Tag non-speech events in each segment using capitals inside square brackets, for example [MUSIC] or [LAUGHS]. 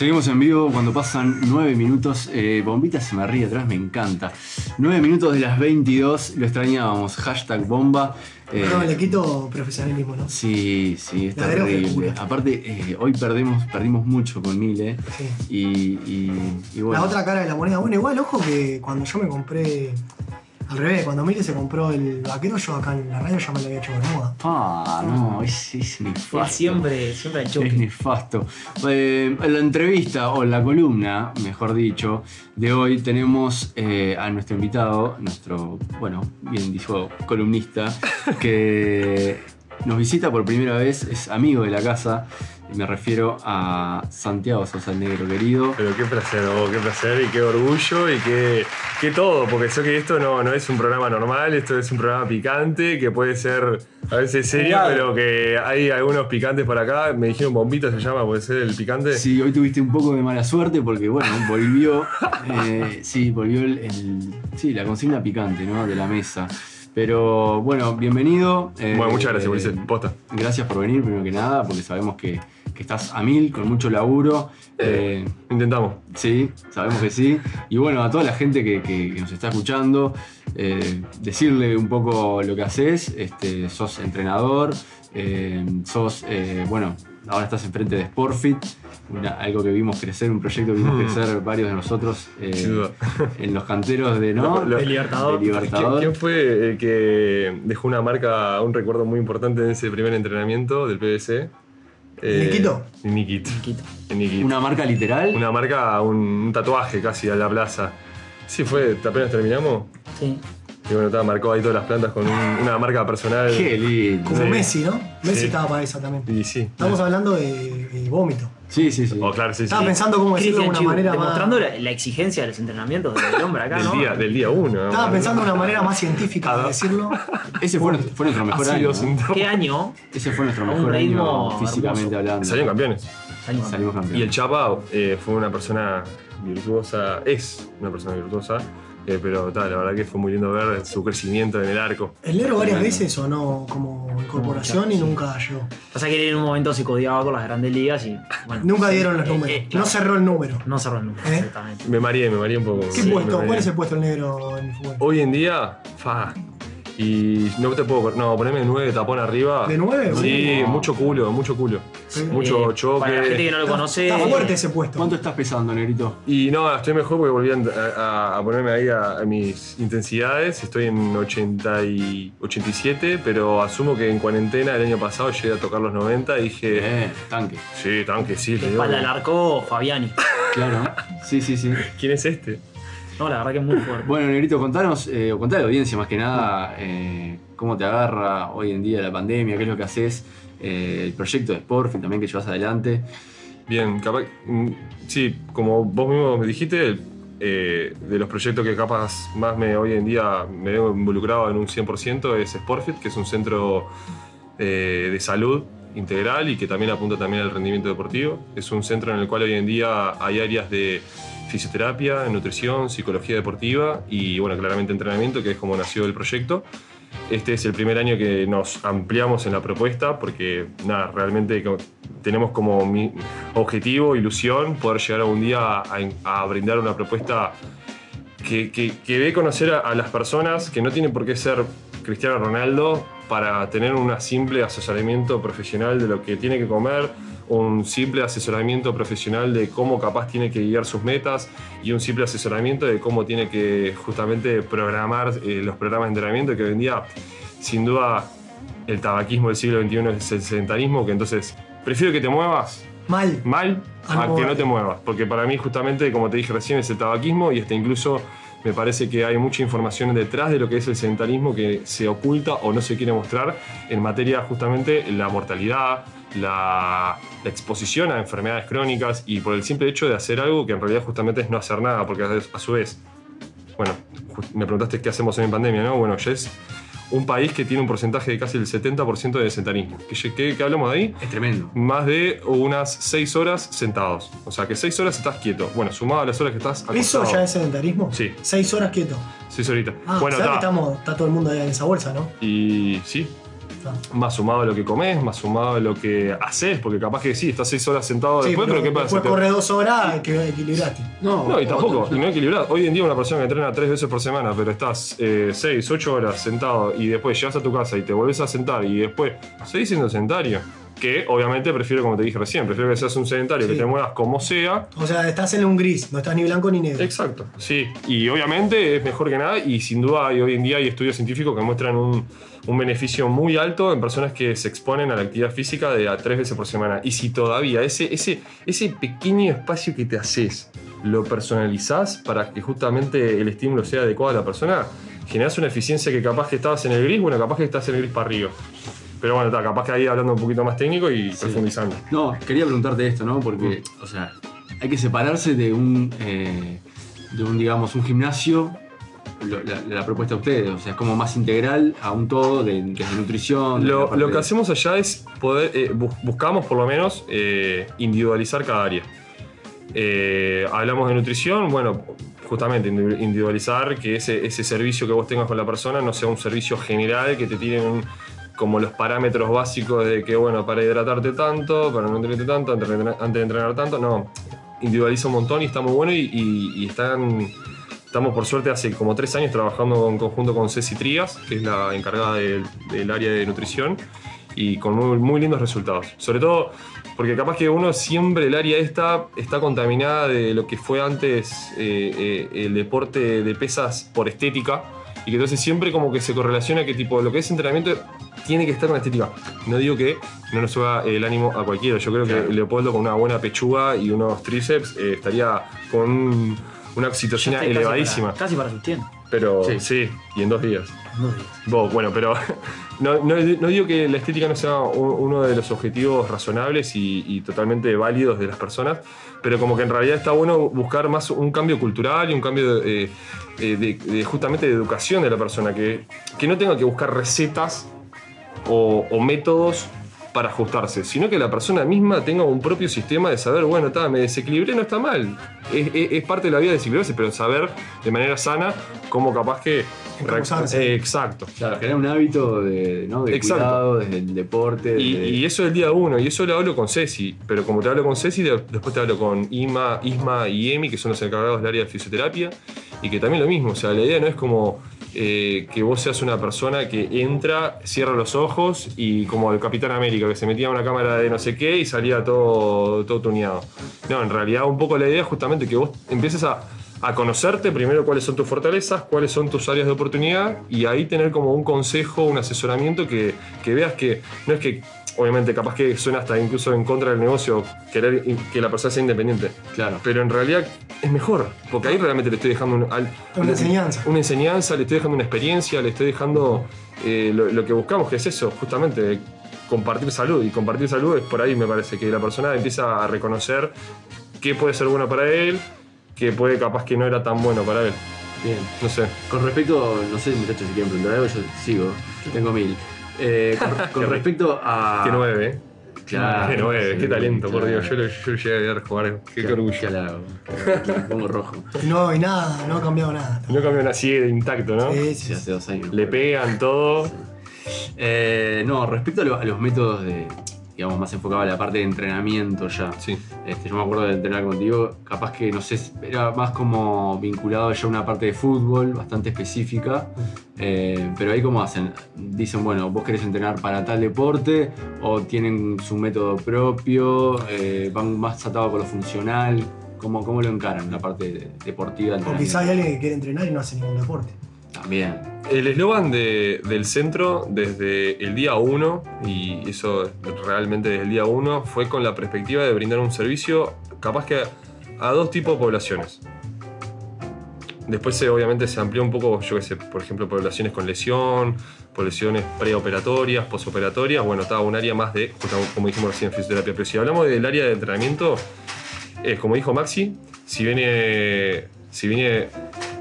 Seguimos en vivo cuando pasan 9 minutos. Eh, Bombita se me ríe atrás, me encanta. 9 minutos de las 22, lo extrañábamos. Hashtag bomba. Eh, no, le quito profesionalismo, ¿no? Sí, sí, es terrible. Aparte, eh, hoy perdimos, perdimos mucho con Mile. Sí. Y, y, bueno. La otra cara de la moneda. Bueno, igual, ojo que cuando yo me compré al revés, cuando Mili se compró el vaquero, yo acá en la radio ya me lo había hecho bermuda. Ah, no, es, es nefasto. siempre, siempre el choque. Es nefasto. Eh, en la entrevista, o la columna, mejor dicho, de hoy tenemos eh, a nuestro invitado, nuestro, bueno, bien dicho, columnista, que nos visita por primera vez, es amigo de la casa. Me refiero a Santiago Sosa el Negro querido. Pero qué placer, oh, qué placer y qué orgullo y qué, qué todo, porque sé que esto no, no es un programa normal, esto es un programa picante que puede ser a veces serio, pero que hay algunos picantes por acá. Me dijeron bombita se llama, puede ser el picante. Sí, hoy tuviste un poco de mala suerte porque, bueno, volvió, eh, sí, volvió el, sí, la consigna picante, ¿no? De la mesa. Pero bueno, bienvenido. bueno, muchas gracias, Ulises. Eh, Posta. Gracias por venir, primero que nada, porque sabemos que estás a mil, con mucho laburo. Eh, intentamos. Sí, sabemos que sí. Y bueno, a toda la gente que, nos está escuchando, eh, decirle un poco lo que haces. Este, sos entrenador, eh, sos, bueno, ahora estás enfrente de Sportfit, algo que vimos crecer, un proyecto que vimos mm. crecer varios de nosotros [LAUGHS] en los canteros de, ¿no? el Libertador. ¿Quién, fue el que dejó una marca, un recuerdo muy importante en ese primer entrenamiento del PBC? Eh, Niquito. Niquito. ¿Una marca literal? Una marca, un, tatuaje casi a la plaza. Sí, fue, ¿apenas terminamos? Sí. Y bueno, estaba marcado ahí todas las plantas con una marca personal. Qué lindo. Como Messi, ¿no? Messi estaba para esa también. Y sí. Estamos hablando de vómito. Sí, sí, sí. Oh, claro, sí, Estaba pensando cómo decirlo de una manera demostrando más... la, exigencia de los entrenamientos del hombre acá, del ¿no? Día, del día uno. Estaba pensando de una manera más científica de decirlo. [LAUGHS] Ese fue, fue nuestro mejor año. ¿Qué año? Ese fue nuestro mejor año físicamente hablando. Salieron campeones. Salimos campeones. Y el Chapa eh, fue una persona virtuosa, es una persona virtuosa eh, pero tal, la verdad que fue muy lindo ver su crecimiento en el arco. El negro varias veces sonó como incorporación y nunca llegó. Pasa que en un momento se codiaba con las grandes ligas y. Bueno, nunca dieron los eh, números. Eh, no cerró el número. No cerró el número, exactamente. Me mareé, me mareé un poco. ¿Qué puesto? ¿Cuál es el puesto el negro en el fútbol? Hoy en día, fa, y no te puedo. No, poneme 9 tapón arriba. ¿De 9? Sí, mucho culo, mucho culo. mucho choque. Para la gente que no lo conoce. Está fuerte ese puesto. ¿Cuánto estás pesando, Negrito? Y no, estoy mejor porque volví a, ponerme ahí a, mis intensidades. Estoy en 80 y 87, pero asumo que en cuarentena el año pasado llegué a tocar los 90 y dije. Eh, tanque. Sí, tanque, sí. Espalda al arco, Fabiani. Claro. Sí, sí, sí. ¿Quién es este? No, la verdad que es muy fuerte. Bueno, Negrito, contanos, eh, o contá a la audiencia más que nada, eh, cómo te agarra hoy en día la pandemia, qué es lo que haces, eh, el proyecto de Sportfit también que llevas adelante. Bien, capaz, mm, sí, como vos mismo me dijiste, de los proyectos que capaz más me hoy en día me veo involucrado en un 100% es Sportfit, que es un centro de salud integral y que también apunta también al rendimiento deportivo. Es un centro en el cual hoy en día hay áreas de fisioterapia, nutrición, psicología deportiva y bueno, claramente entrenamiento, que es como nació el proyecto. Este es el primer año que nos ampliamos en la propuesta porque nada, realmente tenemos como mi objetivo, ilusión, poder llegar algún día a, brindar una propuesta que, que, que conocer a, a, las personas que no tienen por qué ser Cristiano Ronaldo para tener un simple asesoramiento profesional de lo que tiene que comer, un simple asesoramiento profesional de cómo capaz tiene que guiar sus metas y un simple asesoramiento de cómo tiene que justamente programar eh, los programas de entrenamiento que hoy en día sin duda el tabaquismo del siglo XXI es el sedentarismo que entonces prefiero que te muevas mal. mal a, que no te muevas porque para mí justamente como te dije recién es el tabaquismo y hasta incluso me parece que hay mucha información detrás de lo que es el sedentarismo que se oculta o no se quiere mostrar en materia justamente la mortalidad, la, exposición a enfermedades crónicas y por el simple hecho de hacer algo que en realidad justamente es no hacer nada, porque a, su vez, bueno, me preguntaste qué hacemos en pandemia, ¿no? Bueno, ya es un país que tiene un porcentaje de casi el 70% de sedentarismo. ¿Qué, ¿Qué, hablamos de ahí? Es tremendo. Más de unas 6 horas sentados. O sea, que 6 horas estás quieto. Bueno, sumado a las horas que estás acostado. ¿Eso ya es sedentarismo? Sí. 6 horas quieto. Seis horitas. Ah, bueno, sea que está. estamos, está todo el mundo ahí en esa bolsa, ¿no? Y sí. Más sumado a lo que comes, más sumado a lo que haces, porque capaz que sí, estás seis horas sentado Sí, después, pero, ¿qué pasa? Después Te- corre dos horas, hay que equilibrarte. No, y tampoco, otro, y no equilibrado. Hoy en día una persona que entrena tres veces por semana, pero estás eh, seis, ocho horas sentado y después llegas a tu casa y te volvés a sentar y después seguís siendo sedentario. Que obviamente prefiero, como te dije recién, prefiero que seas un sedentario, Sí. que te muevas como sea. O sea, estás en un gris, no estás ni blanco ni negro. Exacto, sí. Y obviamente es mejor que nada y sin duda hay, hoy en día hay estudios científicos que muestran un, un beneficio muy alto en personas que se exponen a la actividad física de a tres veces por semana. Y si todavía ese, ese, ese pequeño espacio que te haces lo personalizás para que justamente el estímulo sea adecuado a la persona, generas una eficiencia que capaz que estabas en el gris, bueno, capaz que estás en el gris para arriba. Pero bueno, está, capaz que ahí hablando un poquito más técnico y profundizando. No, quería preguntarte esto, ¿no? Porque, o sea, hay que separarse de un, eh, de un digamos, un gimnasio, la, la propuesta de ustedes, o sea, es como más integral a un todo, de, nutrición. de la Lo, que de- hacemos allá es poder, eh, bus- buscamos por lo menos eh, individualizar cada área. Eh, hablamos de nutrición, bueno, justamente indi- individualizar que ese, ese servicio que vos tengas con la persona no sea un servicio general que te tienen un- como los parámetros básicos de que, bueno, para hidratarte tanto, para no entrenarte tanto, antes de entrenar, tanto, no. Individualiza un montón y está muy bueno y, están, estamos por suerte hace como tres años trabajando en conjunto con Ceci Trías, que es la encargada del, área de nutrición, y con muy, muy lindos resultados. Sobre todo porque capaz que uno siempre el área esta está contaminada de lo que fue antes eh, eh, el deporte de pesas por estética y que entonces siempre como que se correlaciona que tipo lo que es entrenamiento tiene que estar con estética. No digo que no nos suba el ánimo a cualquiera, yo creo Claro. que Leopoldo con una buena pechuga y unos tríceps eh, estaría con un- una oxitocina Estoy casi elevadísima. para- Casi para sus 100. Pero Sí. sí, y en dos días. Dos días. Vos, bueno, pero [LAUGHS] no, no- no digo que la estética no sea un- uno de los objetivos razonables y, y totalmente válidos de las personas, pero como que en realidad está bueno buscar más un cambio cultural y un cambio de, eh, eh, de- de justamente de educación de la persona, que, que no tenga que buscar recetas o, o métodos para ajustarse, sino que la persona misma tenga un propio sistema de saber, bueno, está, me desequilibré, no está mal. Es, es- es parte de la vida desequilibrarse, pero saber de manera sana cómo capaz que... Eh, exacto. Claro, generar un hábito de, ¿no? de Exacto. cuidado desde el deporte. Y, de- y eso es el día uno, y eso lo hablo con Ceci, pero como te hablo con Ceci, de- después te hablo con Ima, Isma y Emi, que son los encargados del área de fisioterapia, y que también lo mismo, o sea, la idea no es como eh, que vos seas una persona que entra, cierra los ojos y como el Capitán América, que se metía en una cámara de no sé qué y salía todo, todo tuneado. No, en realidad un poco la idea es justamente que vos empieces a, a conocerte primero cuáles son tus fortalezas, cuáles son tus áreas de oportunidad y ahí tener como un consejo, un asesoramiento que, que veas que no es que, obviamente, capaz que suena hasta incluso en contra del negocio querer in- que la persona sea independiente, Claro. pero en realidad es mejor, porque ahí realmente le estoy dejando un- al- Una enseñanza. una enseñanza, le estoy dejando una experiencia, le estoy dejando eh, lo, lo que buscamos, que es eso, justamente compartir salud. Y compartir salud es por ahí, me parece, que la persona empieza a reconocer qué puede ser bueno para él, qué puede capaz que no era tan bueno para él. Bien. No sé. Con respecto, no sé muchachos si quieren preguntar algo, yo sigo, yo tengo mil. Eh, con, [LAUGHS] con respecto a... Qué nueve, ¿eh? Claro, qué nueve, sí, qué talento, por claro. Dios. Yo lo, yo lo llegué a ver jugar. Qué, qué orgullo. Qué halago. Me pongo rojo. No hay nada, no ha cambiado nada. No cambió nada, sigue intacto, ¿no? Sí, sí, Sí, sí. hace dos años. Le pegan todo. Eh, no, respecto a, lo- a los métodos de, digamos, más enfocado a la parte de entrenamiento ya. Sí. Este, yo me acuerdo de entrenar contigo, capaz que, no sé, era más como vinculado ya a una parte de fútbol bastante específica, eh, pero ahí cómo hacen, dicen, bueno, vos querés entrenar para tal deporte o tienen su método propio, eh, van más atados con lo funcional, ¿cómo, cómo lo encaran la parte de- deportiva? O quizá entrenamiento? hay alguien que quiere entrenar y no hace ningún deporte. También. El eslogan de- del centro desde el día 1, y eso realmente desde el día 1, fue con la perspectiva de brindar un servicio capaz que a dos tipos de poblaciones. Después se, obviamente se amplió un poco, yo qué sé, por ejemplo, poblaciones con lesión, poblaciones preoperatorias, posoperatorias, bueno, estaba un área más de, como dijimos recién, fisioterapia. Pero si hablamos del área de entrenamiento, es como dijo Maxi, si viene, si viene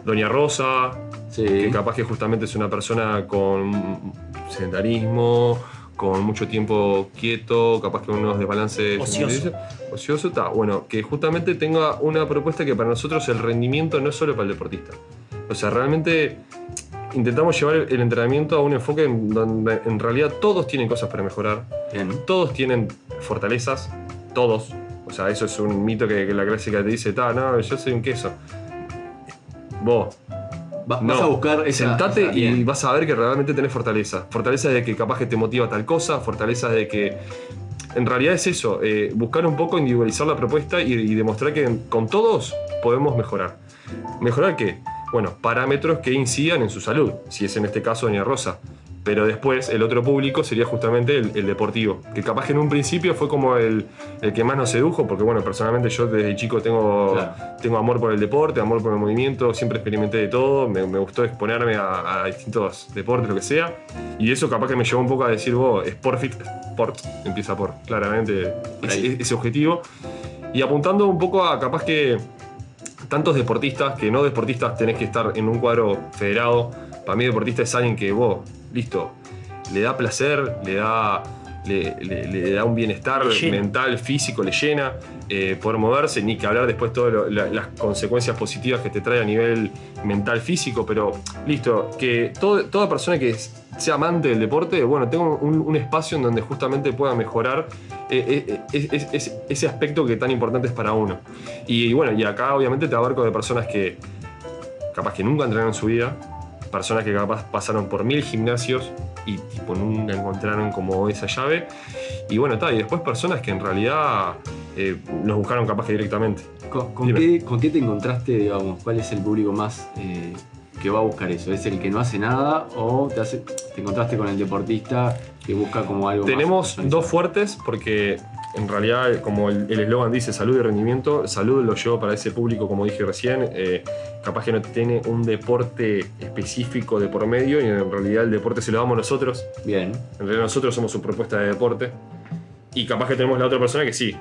Doña Rosa, Sí. que capaz que justamente es una persona con sedentarismo, con mucho tiempo quieto, capaz que unos desbalances Ocioso. ocioso, está bueno, que justamente tenga una propuesta que para nosotros el rendimiento no es solo para el deportista. O sea, realmente intentamos llevar el entrenamiento a un enfoque en donde en realidad todos tienen cosas para mejorar, Bien. todos tienen fortalezas, todos. O sea, eso es un mito que, que la clásica te dice, "Ta, no, yo soy un queso. Vos, No, vas a buscar esa. sentate esa- y vas a ver que realmente tenés fortaleza. Fortaleza de que capaz que te motiva tal cosa, fortaleza de que. En realidad es eso, eh, buscar un poco, individualizar la propuesta y, y demostrar que con todos podemos mejorar. ¿Mejorar qué? Bueno, parámetros que incidan en su salud, si es en este caso Doña Rosa. Pero después el otro público sería justamente el, el deportivo, que capaz que en un principio fue como el, el que más nos sedujo, porque bueno, personalmente yo desde chico tengo, Claro. tengo amor por el deporte, amor por el movimiento, siempre experimenté de todo, me, me gustó exponerme a, a distintos deportes, lo que sea, y eso capaz que me llevó un poco a decir, vos, Sportfit, Sport, empieza por claramente ese, ese objetivo, y apuntando un poco a capaz que tantos deportistas que no deportistas tenés que estar en un cuadro federado. Para mí deportista es alguien que vos, listo, le da placer, le da, le, le- le da un bienestar mental, físico, le llena eh, poder moverse, ni que hablar después todas las consecuencias positivas que te trae a nivel mental, físico, pero listo, que todo- toda persona que sea amante del deporte, bueno, tenga un, un espacio en donde justamente pueda mejorar eh, eh, es- es- es- ese aspecto que tan importante es para uno. Y, bueno, y acá obviamente te abarco de personas que capaz que nunca entrenaron en su vida, personas que capaz pasaron por mil gimnasios y tipo nunca encontraron como esa llave. Y bueno, está, y después personas que en realidad eh, nos buscaron capaz que directamente. ¿Con, qué, con qué te encontraste, digamos? ¿Cuál es el público más eh, que va a buscar eso? ¿Es el que no hace nada o te, hace- te encontraste con el deportista que busca como algo Tenemos dos fuertes porque en realidad, como el eslogan dice, salud y rendimiento, salud lo llevo para ese público, como dije recién, eh, capaz que no tiene un deporte específico de por medio y en realidad el deporte se lo damos nosotros. Bien. En realidad nosotros somos su propuesta de deporte. Y capaz que tenemos la otra persona que sí,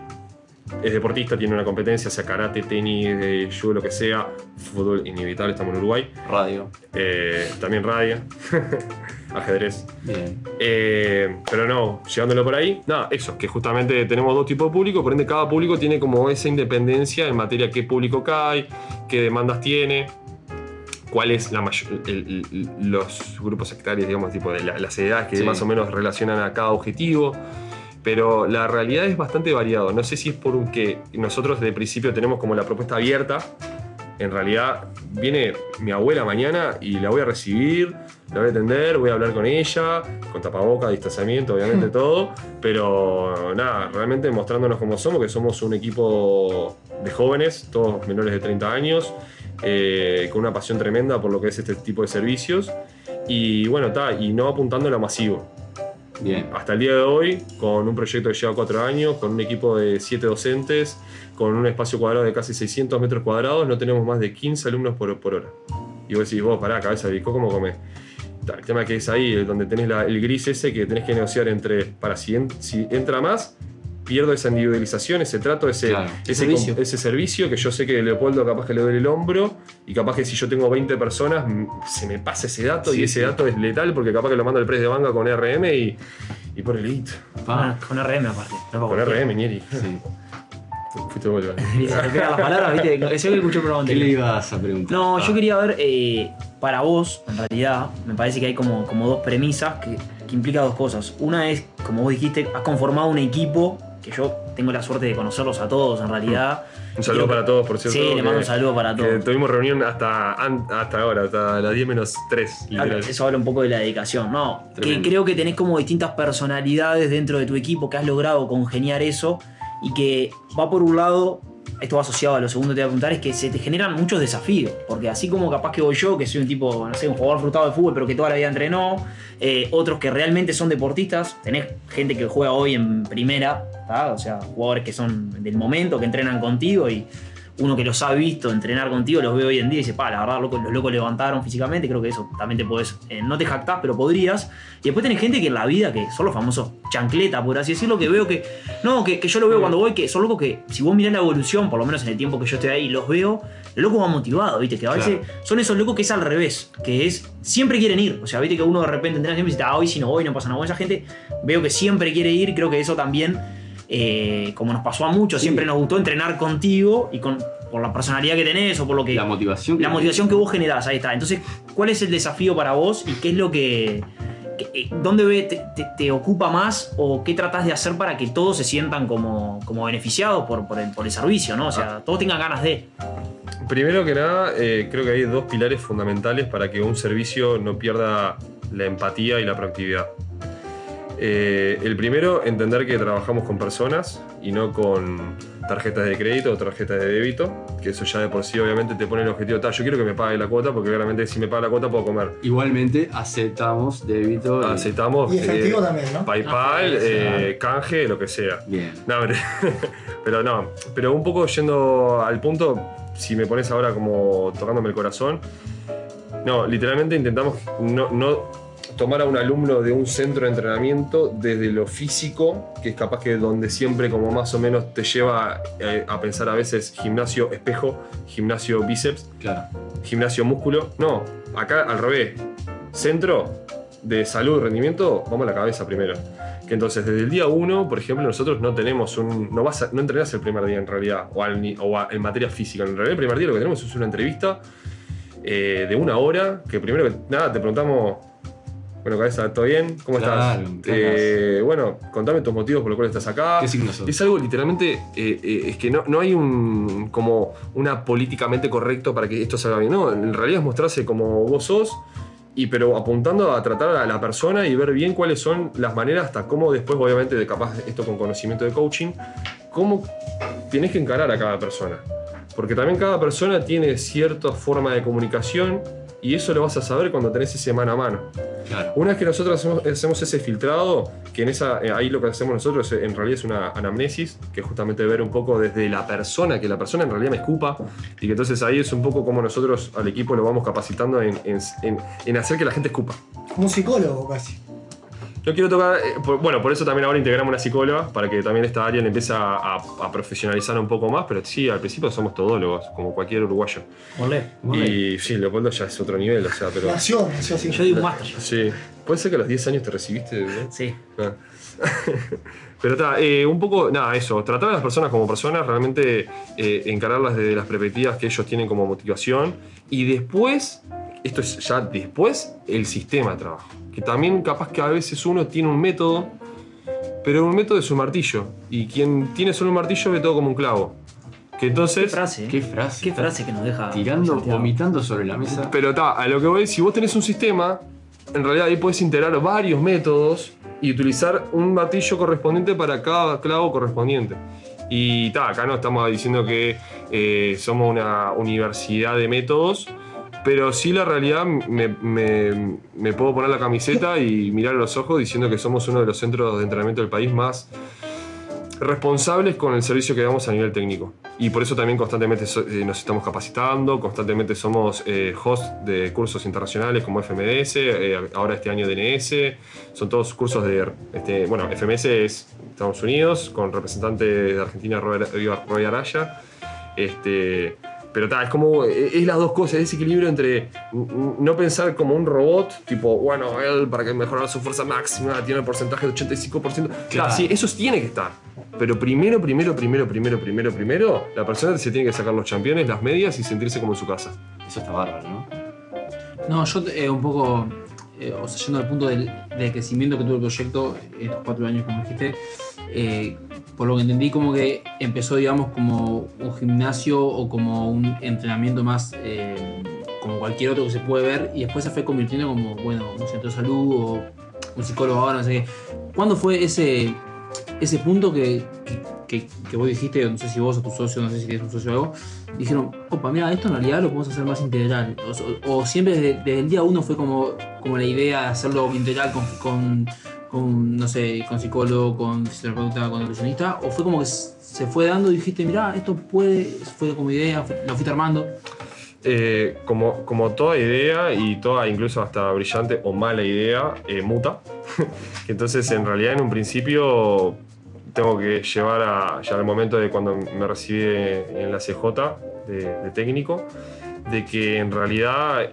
es deportista, tiene una competencia, sea karate, tenis, eh, judo, lo que sea, fútbol inevitable, estamos en Uruguay. Radio. Eh, también radio, [LAUGHS] ajedrez. Bien. Eh, pero no, llevándolo por ahí, nada, eso, que justamente tenemos dos tipos de público, por ende cada público tiene como esa independencia en materia qué público cae, qué demandas tiene, cuáles la mayor- el- el- los grupos sectarios, digamos, tipo de la- las edades que Sí. más o menos relacionan a cada objetivo. Pero la realidad es bastante variado. No sé si es porque nosotros de principio tenemos como la propuesta abierta. En realidad viene mi abuela mañana y la voy a recibir, la voy a atender, voy a hablar con ella, con tapaboca, distanciamiento, obviamente todo. Pero nada, realmente mostrándonos como somos, que somos un equipo de jóvenes, todos menores de 30 años, eh, con una pasión tremenda por lo que es este tipo de servicios. Y bueno, está, y no apuntando a lo masivo Bien. hasta el día de hoy, con un proyecto que lleva cuatro años, con un equipo de siete docentes, con un espacio cuadrado de casi 600 metros cuadrados, no tenemos más de 15 alumnos por, por hora. Y vos decís, vos, pará, cabeza de bico, ¿cómo comés? El tema que es ahí, donde tenés la- el gris ese que tenés que negociar entre, para si, en- si entra más, pierdo esa individualización, ese trato, ese, Claro. ese, Servicio. com- ese servicio que yo sé que Leopoldo capaz que le duele el hombro y capaz que si yo tengo 20 personas se me pasa ese dato Sí, y ese sí. dato es letal porque capaz que lo mando al press de banca con RM y, y por el hit. Pa. Con, con RM aparte. No Con. RM, Nieri. Sí. [LAUGHS] Fuiste le [LAUGHS] pegan las palabras, viste. Eso que escuché el programa ¿Qué le ibas a preguntar? No, Ah, yo quería ver, eh, para vos, en realidad, me parece que hay como, como dos premisas que, que implica dos cosas. Una es, como vos dijiste, has conformado un equipo, que yo tengo la suerte de conocerlos a todos, en realidad. Un saludo para todos, por cierto. Sí, le mando un saludo para que todos. tuvimos reunión hasta, hasta ahora, hasta las 10 menos 3, Claro, literal. Eso habla un poco de la dedicación, ¿no? Que creo que tenés como distintas personalidades dentro de tu equipo que has logrado congeniar eso y que va por un lado, esto va asociado a lo segundo que te voy a preguntar, es que se te generan muchos desafíos. Porque así como capaz que voy yo, que soy un tipo, no sé, un jugador frustrado de fútbol, pero que toda la vida entrenó, eh, otros que realmente son deportistas, tenés gente que juega hoy en primera, o sea, jugadores que son del momento, que entrenan contigo y uno que los ha visto entrenar contigo, los ve hoy en día y dice, pa, la verdad, loco, los locos levantaron físicamente, creo que eso también te podés, eh, no te jactás, pero podrías. Y después tenés gente que en la vida, que son los famosos chancleta, por así decirlo, que veo que, no, que, que yo lo veo cuando voy, que son locos que, si vos mirás la evolución, por lo menos en el tiempo que yo estoy ahí, los veo, los locos van motivados, viste, que a veces son esos locos que es al revés, que es, siempre quieren ir, o sea, viste que uno de repente entrena siempre y dice, ah, hoy si no voy, no pasa nada, esa gente veo que siempre quiere ir, creo que eso también... eh, como nos pasó a muchos, Sí. siempre nos gustó entrenar contigo y con por la personalidad que tenés o por lo que. La motivación. que la motivación que vos generás, ahí está. Entonces, ¿cuál es el desafío para vos y qué es lo que. que- eh, ¿Dónde ve- te, te- te ocupa más o qué tratás de hacer para que todos se sientan como, como beneficiados por, por el, por el servicio, ¿no? O sea, todos tengan ganas de. Primero que nada, eh, creo que hay dos pilares fundamentales para que un servicio no pierda la empatía y la proactividad. Eh, el primero, entender que trabajamos con personas y no con tarjetas de crédito o tarjetas de débito, que eso ya de por sí obviamente te pone el objetivo, "Ta, yo quiero que me pague la cuota porque claramente si me paga la cuota puedo comer. Igualmente aceptamos débito. y- Aceptamos Y efectivo eh, también, ¿no? PayPal, Ah, eh, canje, lo que sea. Bien. No, pero, [LAUGHS] pero no, pero un poco yendo al punto, si me pones ahora como tocándome el corazón, no, literalmente intentamos no, no tomar a un alumno de un centro de entrenamiento desde lo físico, que es capaz que donde siempre como más o menos te lleva eh, a pensar a veces gimnasio espejo, gimnasio bíceps, Claro. gimnasio músculo. No, acá al revés. Centro de salud, rendimiento, vamos a la cabeza primero. Que entonces desde el día uno, por ejemplo, nosotros no tenemos un. No, vas a- no entrenás el primer día en realidad, o, al o a- en materia física. En realidad el primer día lo que tenemos es una entrevista eh, de una hora, que primero que nada te preguntamos. Bueno, cabeza, ¿todo bien? ¿Cómo Claro, estás? Eh, bueno, contame tus motivos por los cuales estás acá. ¿Qué signo sos? Es algo literalmente, eh, eh, es que no, no hay un como una políticamente correcto para que esto salga bien. No, en realidad es mostrarse como vos sos, y pero apuntando a tratar a la persona y ver bien cuáles son las maneras, hasta cómo después, obviamente, de capaz esto con conocimiento de coaching, cómo tenés que encarar a cada persona. Porque también cada persona tiene cierta forma de comunicación y eso lo vas a saber cuando tenés ese mano a mano. Claro. Una vez que nosotros hacemos, hacemos ese filtrado, que en esa, eh, ahí lo que hacemos nosotros eh, en realidad es una anamnesis, que es justamente ver un poco desde la persona, que la persona en realidad me escupa, y que entonces ahí es un poco como nosotros al equipo lo vamos capacitando en, en- en- en hacer que la gente escupa. Como un psicólogo casi. Yo quiero tocar, eh, por- bueno, por eso también ahora integramos una psicóloga, para que también esta área le empiece a, a- a profesionalizar un poco más, pero sí, al principio somos todólogos, como cualquier uruguayo. Olé. Y sí, Leopoldo ya es otro nivel, o sea, pero... Nació, nació así. Yo digo un máster. Sí. ¿Puede ser que a los 10 años te recibiste? ¿no? Sí. Ah. [LAUGHS] Pero está, eh, un poco, nada, eso, tratar a las personas como personas, realmente eh, encararlas desde las perspectivas que ellos tienen como motivación y después, esto es ya después, el sistema de trabajo. Que también capaz que a veces uno tiene un método, pero un método es un martillo y quien tiene solo un martillo ve todo como un clavo. Que Qué entonces... frase, ¿eh? Qué frase. Qué frase que nos deja. Tirando, Santiago. vomitando sobre la mesa. Pero está, a lo que voy, si vos tenés un sistema, en realidad ahí puedes integrar varios métodos y utilizar un martillo correspondiente para cada clavo correspondiente. Y ta, acá no estamos diciendo que eh, somos una universidad de métodos, pero sí la realidad me, puedo poner la camiseta y mirar a los ojos diciendo que somos uno de los centros de entrenamiento del país más responsables con el servicio que damos a nivel técnico. Y por eso también constantemente eh, nos estamos capacitando, constantemente somos eh, host de cursos internacionales como FMS, eh, ahora este año DNS, son todos cursos de, este, bueno, FMS es Estados Unidos, con representante de Argentina, Roy Araya. Este, pero ta, es como, eh, es las dos cosas, ese equilibrio entre no pensar como un robot, tipo, bueno, él para que mejorar su fuerza máxima tiene el porcentaje de 85%. Claro. Claro, sí, eso tiene que estar. Pero primero, primero, primero, primero, primero, primero, la persona se tiene que sacar los championes, las medias y sentirse como en su casa. Eso está bárbaro, ¿no? No, yo eh, un poco, eh, o sea, yendo al punto del, del crecimiento que tuvo el proyecto en estos cuatro años, como dijiste, eh, por lo que entendí, como que empezó, digamos, como un gimnasio o como un entrenamiento más eh, como cualquier otro que se puede ver, y después se fue convirtiendo como, bueno, un centro de salud o un psicólogo ahora, no sé qué. ¿Cuándo fue ese, ese punto que, que, vos dijiste, no sé si vos o tu socio, no sé si tienes un socio o algo, dijeron, opa, mira, esto en realidad lo podemos hacer más integral. O, siempre desde, el día uno fue como, como la idea de hacerlo integral con, con, no sé, con psicólogo, con fisioterapeuta, con nutricionista, o fue como que se fue dando y dijiste, mira, esto puede, fue como idea, lo fuiste armando. Eh, como, como toda idea y toda incluso hasta brillante o mala idea, eh, muta. [LAUGHS] Entonces, en realidad, en un principio tengo que llevar a, ya al momento de cuando me recibí en la CJ de, de técnico, de que en realidad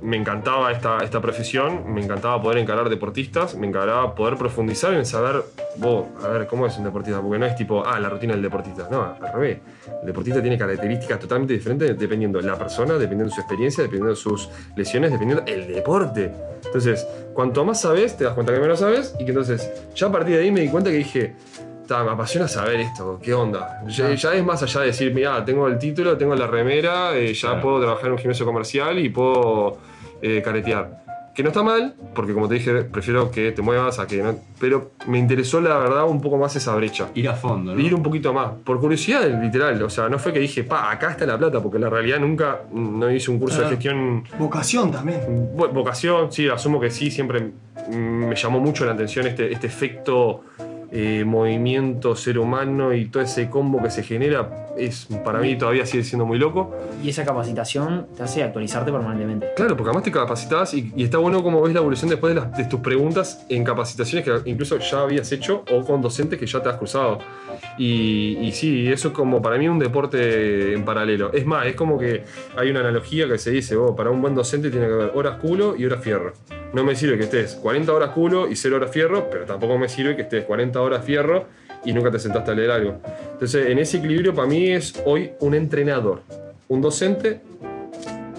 me encantaba esta, esta profesión, me encantaba poder encarar deportistas, me encantaba poder profundizar en saber, vos, a ver, ¿cómo es un deportista? Porque no es tipo, ah, la rutina del deportista. No, al revés. El deportista tiene características totalmente diferentes dependiendo de la persona, dependiendo de su experiencia, dependiendo de sus lesiones, dependiendo del deporte. Entonces, cuanto más sabes, te das cuenta que menos sabes y que entonces, ya a partir de ahí me di cuenta que dije, "Ta, me apasiona saber esto, ¿qué onda? Ya, ya es más allá de decir, mira, tengo el título, tengo la remera, eh, ya Claro. puedo trabajar en un gimnasio comercial y puedo eh, caretear. Que no está mal, porque como te dije, prefiero que te muevas a que no. Pero me interesó la verdad un poco más esa brecha. Ir a fondo, ¿no? Ir un poquito más, por curiosidad, literal. O sea, no fue que dije, pa, acá está la plata, porque la realidad nunca no hice un curso de gestión Vocación también. Vocación, sí, asumo que sí, siempre me llamó mucho la atención este, este efecto eh, movimiento, ser humano y todo ese combo que se genera, es, para mí todavía sigue siendo muy loco. Y esa capacitación te hace actualizarte permanentemente. Claro, porque además te capacitas y, y está bueno como ves la evolución después de, las- de tus preguntas en capacitaciones que incluso ya habías hecho o con docentes que ya te has cruzado. Y, y sí, eso es como para mí un deporte en paralelo. Es más, es como que hay una analogía que se dice, oh, para un buen docente tiene que haber horas culo y horas fierro. No me sirve que estés 40 horas culo y 0 horas fierro, pero tampoco me sirve que estés 40 horas fierro y nunca te sentaste a leer algo. Entonces, en ese equilibrio para mí es hoy un entrenador, un docente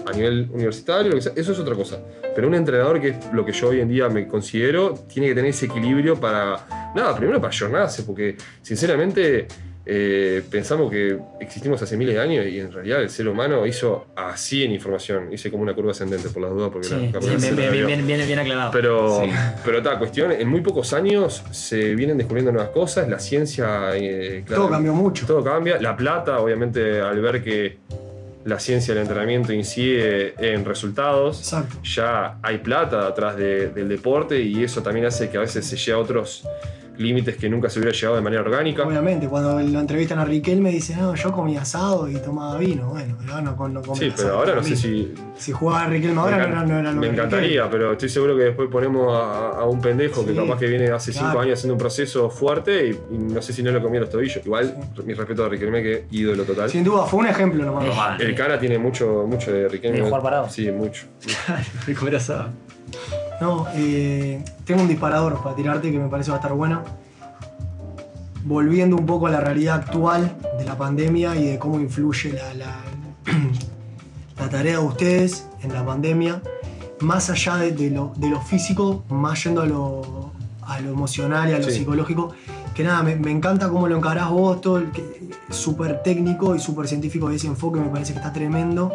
a nivel universitario, eso es otra cosa. Pero un entrenador, que es lo que yo hoy en día me considero, tiene que tener ese equilibrio para, nada, primero para ayornarse, porque sinceramente eh, pensamos que existimos hace miles de años y en realidad el ser humano hizo así en información, hice como una curva ascendente por las dudas, porque Sí, la- sí, bien, bien, bien, bien, bien aclarado. Pero, Sí. pero tal cuestión, en muy pocos años se vienen descubriendo nuevas cosas, la ciencia... eh, Todo cambió mucho. todo cambia. La plata, obviamente, al ver que la ciencia del entrenamiento incide en resultados, Exacto. ya hay plata atrás de- del deporte y eso también hace que a veces se llegue a otros límites que nunca se hubiera llegado de manera orgánica. Obviamente, cuando lo entrevistan a Riquel me dice, no, yo comía asado y tomaba vino. Bueno, pero no, no come Sí, asado pero y ahora no sé si. Si jugaba Riquelme Me, ahora no encan- era, no era lo me encantaría, pero estoy seguro que después ponemos a, a un pendejo que Sí, capaz que viene hace cinco años haciendo un proceso fuerte y, y no sé si no le comía los tobillos. Igual, mi respeto a Riquelme, que ídolo total. Sin duda, fue un ejemplo nomás. El cara tiene mucho, mucho de Riquelme. ¿De jugar parado? Sí, mucho. De comer asado. No, eh, tengo un disparador para tirarte que me parece va a estar bueno. Volviendo un poco a la realidad actual de la pandemia y de cómo influye la, la- [CLEARS THROAT] la tarea de ustedes en la pandemia, más allá de, de lo, de lo físico, más yendo a lo, a lo emocional y a lo Sí. psicológico, que nada, me, me encanta cómo lo encarás vos, todo el súper técnico y súper científico de ese enfoque, me parece que está tremendo,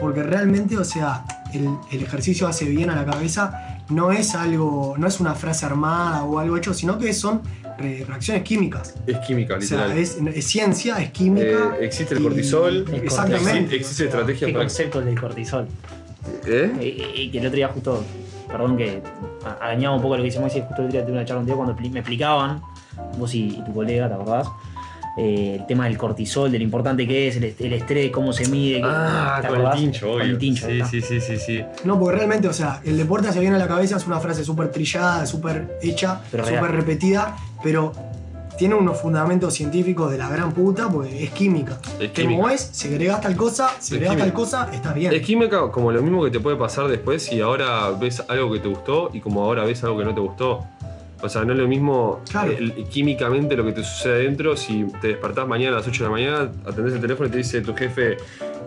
porque realmente, o sea, el, el ejercicio hace bien a la cabeza, no es algo, no es una frase armada o algo hecho, sino que son re- reacciones químicas. Es química, O sea, literal. es, es ciencia, es química. Eh, existe el y- cortisol. Exactamente. Existe, existe estrategia ¿Qué para. concepto del cortisol? ¿Eh? Eh, eh, que el otro día justo, perdón que a- agañaba un poco lo que dice Moisés, justo el otro día tuve una charla un día cuando me explicaban, vos y, y tu colega, ¿te acordás? Eh, el tema del cortisol, de lo importante que es, el, est- el estrés, cómo se mide. Ah, ¿te con el tincho, Con obvio. el tincho, sí, sí, sí, sí, sí. No, porque realmente, o sea, el deporte hace bien a la cabeza es una frase súper trillada, súper hecha, súper repetida, pero tiene unos fundamentos científicos de la gran puta, porque es química. Es química. mueves, si agregas tal cosa, si Es agregas tal cosa, estás bien. Es química como lo mismo que te puede pasar después si ahora ves algo que te gustó y como ahora ves algo que no te gustó. O sea, no es lo mismo Claro. el- químicamente lo que te sucede adentro si te despertás mañana a las 8 de la mañana, atendés el teléfono y te dice tu jefe,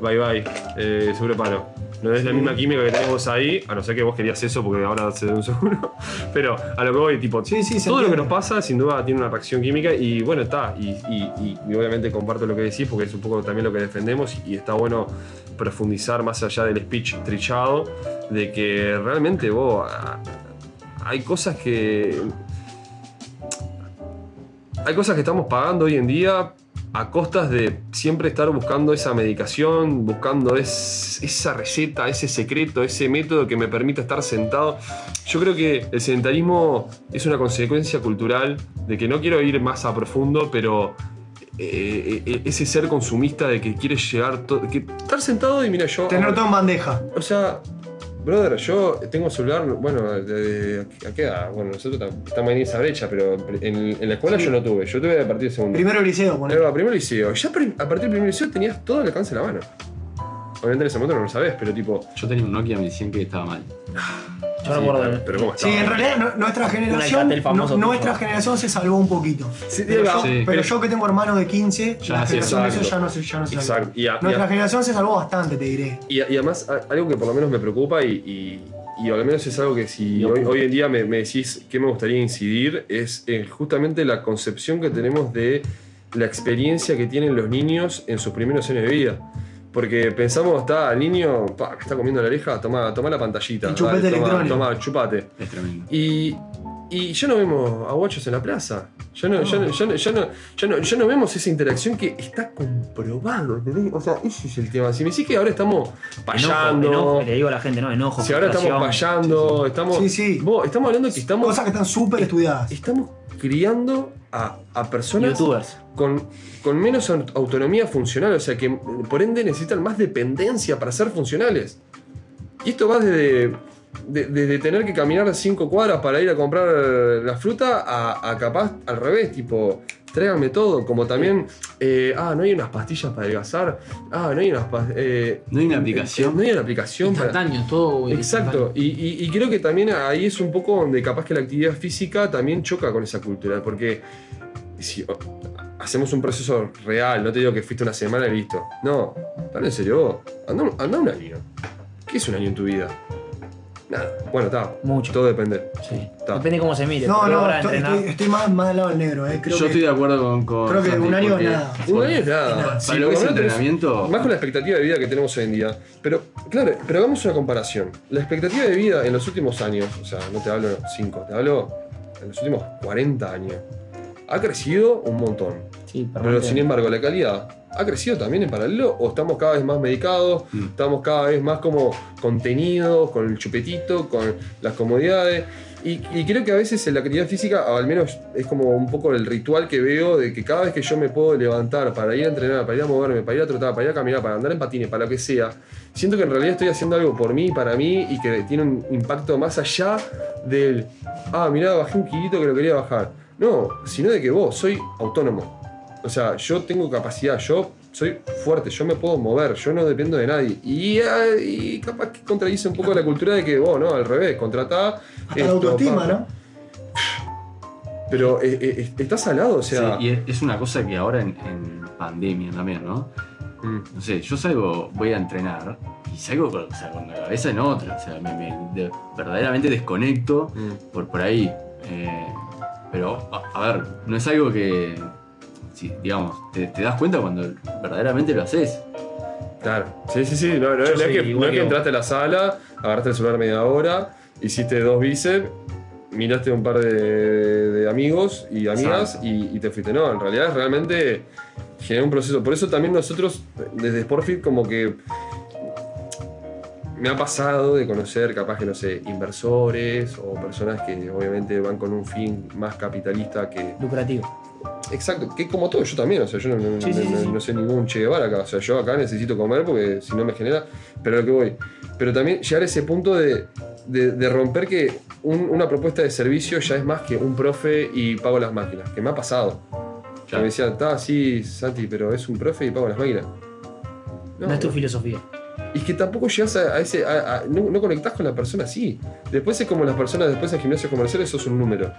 bye bye, eh, seguro paro. No es la misma química que tenés vos ahí, a no ser que vos querías eso porque ahora se un seguro. [LAUGHS] Pero a lo que voy, tipo, Sí, sí, todo lo que nos pasa sin duda tiene una reacción química y bueno, está. Y, y- y- y obviamente comparto lo que decís porque es un poco también lo que defendemos y está bueno profundizar más allá del speech trillado de que realmente vos hay cosas que hay cosas que estamos pagando hoy en día a costas de siempre estar buscando esa medicación, buscando es- esa receta, ese secreto, ese método que me permita estar sentado. Yo creo que el sedentarismo es una consecuencia cultural de que no quiero ir más a profundo, pero eh, eh, ese ser consumista de que quiere llegar todo, que estar sentado y mira yo Tener todo en bandeja. o sea, brother, yo tengo celular, bueno, de, de- ¿a qué edad? Bueno, nosotros tam- estamos en esa brecha, pero en, en la escuela Sí. yo no tuve, yo tuve a partir del segundo. Primero liceo, Ahí poner. va, primero liceo. Ya a partir del primer liceo tenías todo al alcance de la mano. Obviamente en ese momento no lo sabés, pero tipo. Yo tenía un Nokia 1100 que estaba mal. [LAUGHS] Yo recuerdo. pero, pero ¿cómo Sí, en realidad no- nuestra generación, Alcatel famoso, no- tipo. nuestra generación se salvó un poquito. Sí, Pero, yo, sí. pero yo que tengo hermanos de 15, Ya la nací, generación de esos exacto. ya no se, ya no se salvó. Exacto. Y a- y Nuestra a- generación se salvó bastante, te diré. Y, y además, a- algo que por lo menos me preocupa y, y- y al menos es algo que si hoy, hoy en día me, me decís qué me gustaría incidir, es justamente la concepción que tenemos de la experiencia que tienen los niños en sus primeros años de vida. Porque pensamos, está el niño pa, que está comiendo la oreja, toma, toma la pantallita. El chupete dale, toma, electrónico. toma, chupate. Es tremendo. Y, y ya no vemos a guachos en la plaza. Ya no, ya, no, ya, no, ya, no, ya, no, ya no vemos esa interacción que está comprobado. ¿entendés? O sea, ese es el tema. Si me decís que ahora estamos payando. Enojo, enojo, le digo a la gente, ¿no? Enojo. si ahora estamos payando, estamos. Sí, sí. Vos, estamos hablando de que estamos. Cosas que están súper estudiadas. Estamos criando a, a personas Youtubers. con, con menos aut- autonomía funcional, o sea que por ende necesitan más dependencia para ser funcionales. Y esto va desde, de- desde tener que caminar cinco cuadras para ir a comprar la fruta a, a capaz al revés, tipo, tráiganme todo, como también, eh, ah, no hay unas pastillas para adelgazar, ah, no hay unas eh, No hay una aplicación. no hay una aplicación para... Instantáneo, todo. Exacto, y, y- y creo que también ahí es un poco donde capaz que la actividad física también choca con esa cultura, porque si hacemos un proceso real, no te digo que fuiste una semana y listo, no, dale en serio vos, anda, anda un año. ¿Qué es un año en tu vida? Nada, bueno, está, Mucho. todo depende. Sí. Está. Depende cómo se mire. No, no, estoy, estoy- estoy más, más del lado del negro, eh. Creo Yo que, estoy de acuerdo con. con creo que un año porque- nada. Un año es nada. Si lo que es entrenamiento. Más con la expectativa de vida que tenemos hoy en día. Pero, claro, pero hagamos una comparación. La expectativa de vida en los últimos años, o sea, no te hablo 5, te hablo en los últimos 40 años, ha crecido un montón. Sí, Pero sin embargo, la calidad ha crecido también en paralelo o estamos cada vez más medicados, Mm. estamos cada vez más como contenidos, con el chupetito, con las comodidades. Y, y creo que a veces en la actividad física, al menos es como un poco el ritual que veo de que cada vez que yo me puedo levantar para ir a entrenar, para ir a moverme, para ir a trotar, para ir a caminar, para andar en patines, para lo que sea, siento que en realidad estoy haciendo algo por mí, para mí, y que tiene un impacto más allá del, ah, mirá, bajé un kilito que lo quería bajar. No, sino de que vos, soy autónomo. O sea, yo tengo capacidad, yo soy fuerte, yo me puedo mover, yo no dependo de nadie. Y, y capaz que contradice un poco la cultura de que vos, no, al revés, contratá. hasta la autoestima, ¿no? Pero eh, eh, estás al lado, o sea. Sí, y es, es una cosa que ahora en, en pandemia también, ¿no? mm, No sé, yo salgo, voy a entrenar y salgo con, o sea, con la cabeza en otra. O sea, me, me- de- verdaderamente desconecto mm. por, por ahí. Eh, pero, a, a ver, no es algo que, si, digamos, te, te das cuenta cuando verdaderamente lo haces. Claro, sí, sí, sí. No, no, es que, no es que entraste a la sala, agarraste el celular media hora, hiciste dos bíceps, miraste un par de, de amigos y amigas y, y te fuiste. No, en realidad es realmente generar un proceso. Por eso también nosotros, desde Sportfit, como que me ha pasado de conocer, capaz que no sé, inversores o personas que obviamente van con un fin más capitalista que, Lucrativo. Exacto, que como todo, yo también, o sea, yo no, no- Sí, sí, no- sí, no- sí. no soy ningún Che Guevara acá, o sea, yo acá necesito comer porque si no me genera, pero a lo que voy. Pero también llegar a ese punto de, de- de romper que un- una propuesta de servicio ya es más que un profe y pago las máquinas, que me ha pasado. Que me decían, está así, Santi, pero es un profe y pago las máquinas. No, es tu filosofía. Y es que tampoco llegas a, a ese. a- a- no, no conectás con la persona así. Después es como las personas, después en gimnasios comerciales sos un número.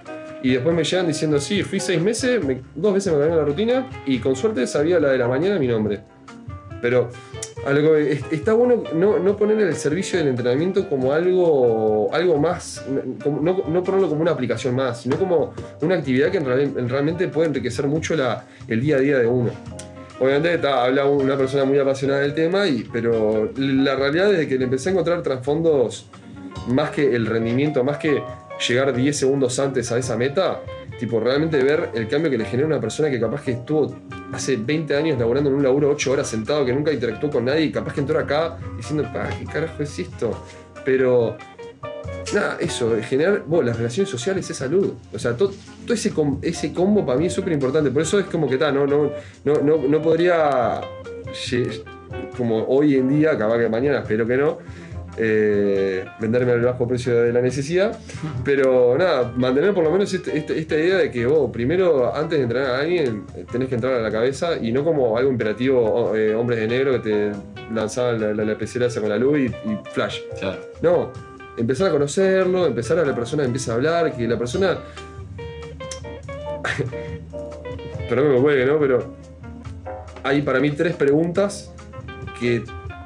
Y después me llegan diciendo, sí, fui seis meses, me- dos veces me gané la rutina y con suerte sabía la de la mañana mi nombre. Pero a lo que voy, es- está bueno no, no poner el servicio del entrenamiento como algo, algo más, no, no ponerlo como una aplicación más, sino como una actividad que en real- en realmente puede enriquecer mucho la- el día a día de uno. Obviamente está, habla una persona muy apasionada del tema, y, pero la realidad es que le empecé a encontrar trasfondos más que el rendimiento, más que llegar 10 segundos antes a esa meta, tipo realmente ver el cambio que le genera una persona que capaz que estuvo hace 20 años laburando en un laburo 8 horas sentado, que nunca interactuó con nadie, y capaz que entró acá diciendo, pa, ¿qué carajo es esto? Pero nada, eso, generar, bueno, las relaciones sociales es salud. O sea, todo, todo ese, com- ese combo para mí es súper importante. Por eso es como que está, no, no, no, no, no podría, como hoy en día, capaz que mañana, espero que no, eh, venderme al bajo precio de la necesidad. Pero nada, mantener por lo menos este- este- esta idea de que vos, primero, antes de entrenar a alguien, eh, tenés que entrar a la cabeza y no como algo imperativo, eh, hombres de negro que te lanzaban la, la, esa con la luz y, y flash. Claro. No, empezar a conocerlo, empezar a la persona empieza a hablar, que la persona. [LAUGHS] Perdón que me cuelgue, ¿no? Pero hay para mí tres preguntas que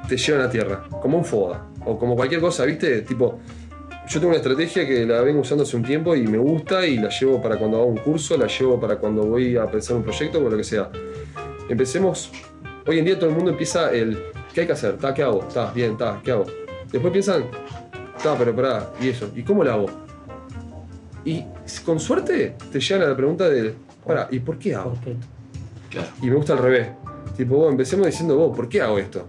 te llevan a tierra, como un FODA, o como cualquier cosa, ¿viste? Tipo, yo tengo una estrategia que la vengo usando hace un tiempo y me gusta y la llevo para cuando hago un curso, la llevo para cuando voy a pensar un proyecto o lo que sea. Empecemos, hoy en día todo el mundo empieza el, ¿qué hay que hacer? Ta, ¿Qué hago? Está, bien, está, ¿qué hago? Después piensan, está, pero pará, ¿y eso? ¿Y cómo la hago? Y con suerte te llegan a la pregunta del, pará, ¿y por qué hago? Claro. Y me gusta al revés. Tipo, vos, empecemos diciendo, vos, ¿por qué hago esto?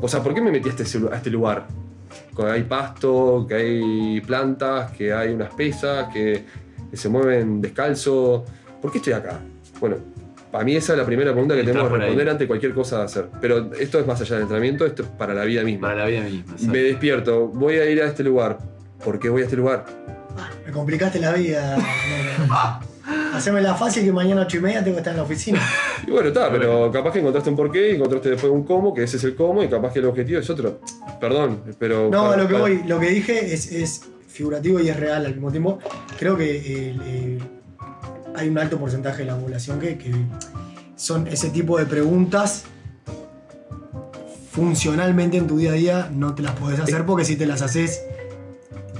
O sea, ¿por qué me metí a este, a este lugar? Que hay pasto, que hay plantas, que hay unas pesas, que, se mueven descalzo. ¿Por qué estoy acá? Bueno, para mí esa es la primera pregunta que Está tenemos que por ahí. responder ante cualquier cosa de hacer. Pero esto es más allá del entrenamiento, esto es para la vida misma. Para la vida misma. exacto. Me despierto, voy a ir a este lugar. ¿Por qué voy a este lugar? Me complicaste la vida. [LAUGHS] Haceme la fácil que mañana a 8 y media tengo que estar en la oficina. [LAUGHS] Y bueno, está, pero capaz que encontraste un porqué, encontraste después un cómo, que ese es el cómo, y capaz que el objetivo es otro. Perdón, pero. No, para- lo que para- voy, lo que dije es, es figurativo y es real al mismo tiempo. Creo que hay un alto porcentaje de la población que, que son ese tipo de preguntas funcionalmente en tu día a día no te las podés hacer porque si te las haces